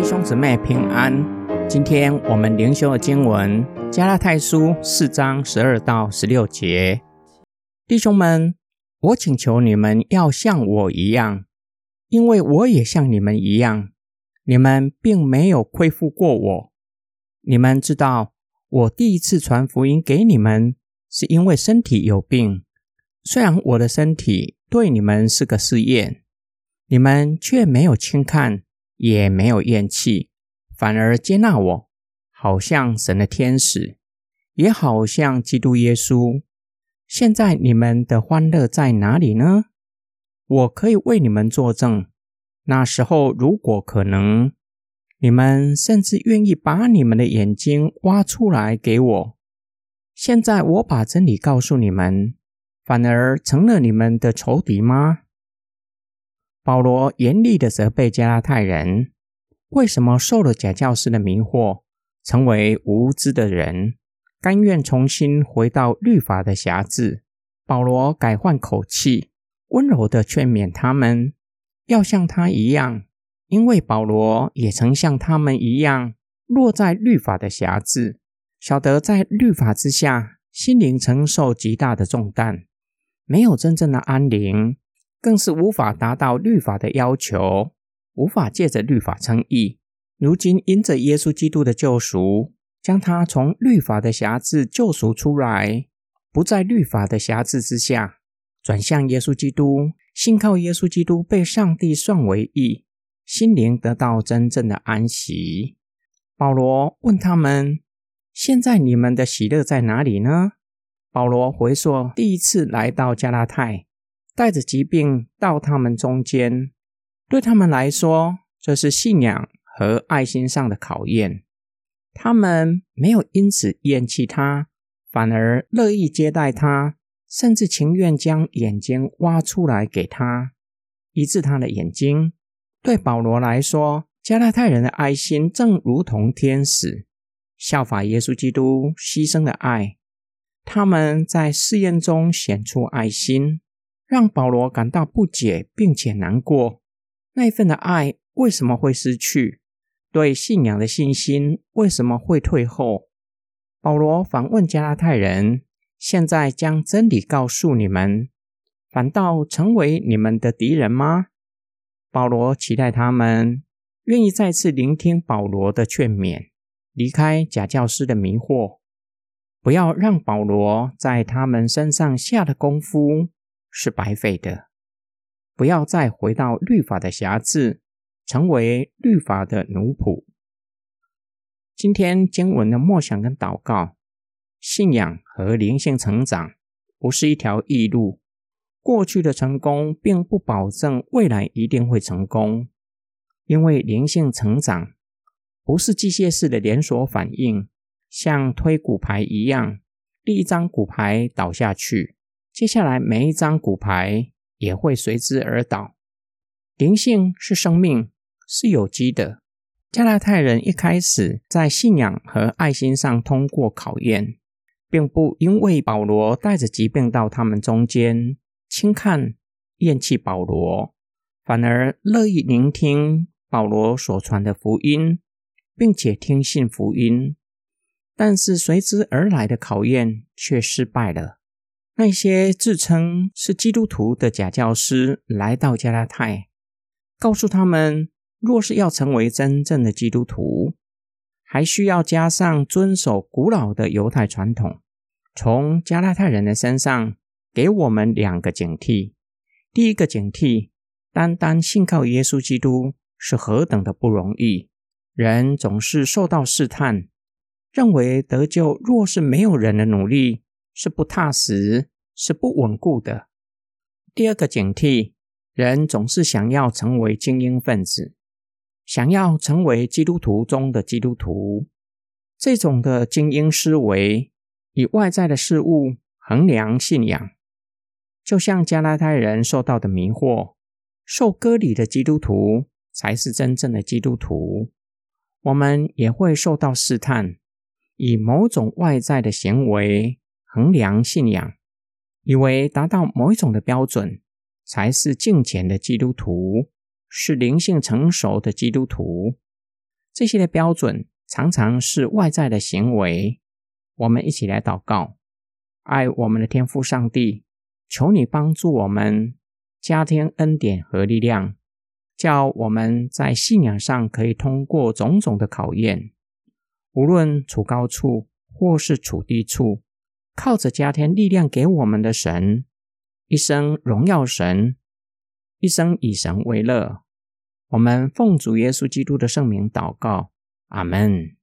弟兄姊妹平安。今天我们灵修的经文《加拉太书》四章十二到十六节。弟兄们，我请求你们要像我一样，因为我也像你们一样。你们并没有亏负过我。你们知道，我第一次传福音给你们，是因为身体有病。虽然我的身体对你们是个试验，你们却没有轻看。也没有厌弃，反而接纳我，好像神的天使，也好像基督耶稣。现在你们的欢乐在哪里呢？我可以为你们作证。那时候，如果可能，你们甚至愿意把你们的眼睛挖出来给我。现在我把真理告诉你们，反而成了你们的仇敌吗？保罗严厉的责备加拉太人，为什么受了假教师的迷惑，成为无知的人，甘愿重新回到律法的辖制？保罗改换口气，温柔的劝勉他们，要像他一样，因为保罗也曾像他们一样，落在律法的辖制，晓得在律法之下，心灵承受极大的重担，没有真正的安宁。更是无法达到律法的要求，无法借着律法称义。如今因着耶稣基督的救赎，将他从律法的辖制救赎出来，不在律法的辖制之下，转向耶稣基督，信靠耶稣基督，被上帝算为义，心灵得到真正的安息。保罗问他们：“现在你们的喜乐在哪里呢？”保罗回说：“第一次来到加拉太。”带着疾病到他们中间，对他们来说，这是信仰和爱心上的考验。他们没有因此厌弃他，反而乐意接待他，甚至情愿将眼睛挖出来给他，医治他的眼睛。对保罗来说，加拉太人的爱心正如同天使，效法耶稣基督牺牲的爱。他们在试验中显出爱心。让保罗感到不解，并且难过。那一份的爱为什么会失去？对信仰的信心为什么会退后？保罗反问加拉太人：“现在将真理告诉你们，反倒成为你们的敌人吗？”保罗期待他们愿意再次聆听保罗的劝勉，离开假教师的迷惑，不要让保罗在他们身上下的功夫。是白费的，不要再回到律法的辖制，成为律法的奴仆。今天经文的默想跟祷告，信仰和灵性成长不是一条易路。过去的成功并不保证未来一定会成功，因为灵性成长不是机械式的连锁反应，像推骨牌一样，第一张骨牌倒下去。接下来，每一张骨牌也会随之而倒。灵性是生命，是有机的。加拉太人一开始在信仰和爱心上通过考验，并不因为保罗带着疾病到他们中间轻看、厌弃保罗，反而乐意聆听保罗所传的福音，并且听信福音。但是随之而来的考验却失败了。那些自称是基督徒的假教师来到加拉太，告诉他们，若是要成为真正的基督徒，还需要加上遵守古老的犹太传统。从加拉太人的身上，给我们两个警惕：第一个警惕，单单信靠耶稣基督是何等的不容易，人总是受到试探，认为得救若是没有人的努力。是不踏实，是不稳固的。第二个警惕，人总是想要成为精英分子，想要成为基督徒中的基督徒。这种的精英思维，以外在的事物衡量信仰，就像加拉太人受到的迷惑，受割礼的基督徒才是真正的基督徒。我们也会受到试探，以某种外在的行为。衡量信仰，以为达到某一种的标准，才是敬虔的基督徒，是灵性成熟的基督徒。这些的标准常常是外在的行为。我们一起来祷告，爱我们的天父上帝，求你帮助我们加添恩典和力量，叫我们在信仰上可以通过种种的考验，无论处高处或是处低处，靠着加添力量给我们的神，一生荣耀神，一生以神为乐。我们奉主耶稣基督的圣名祷告，阿门。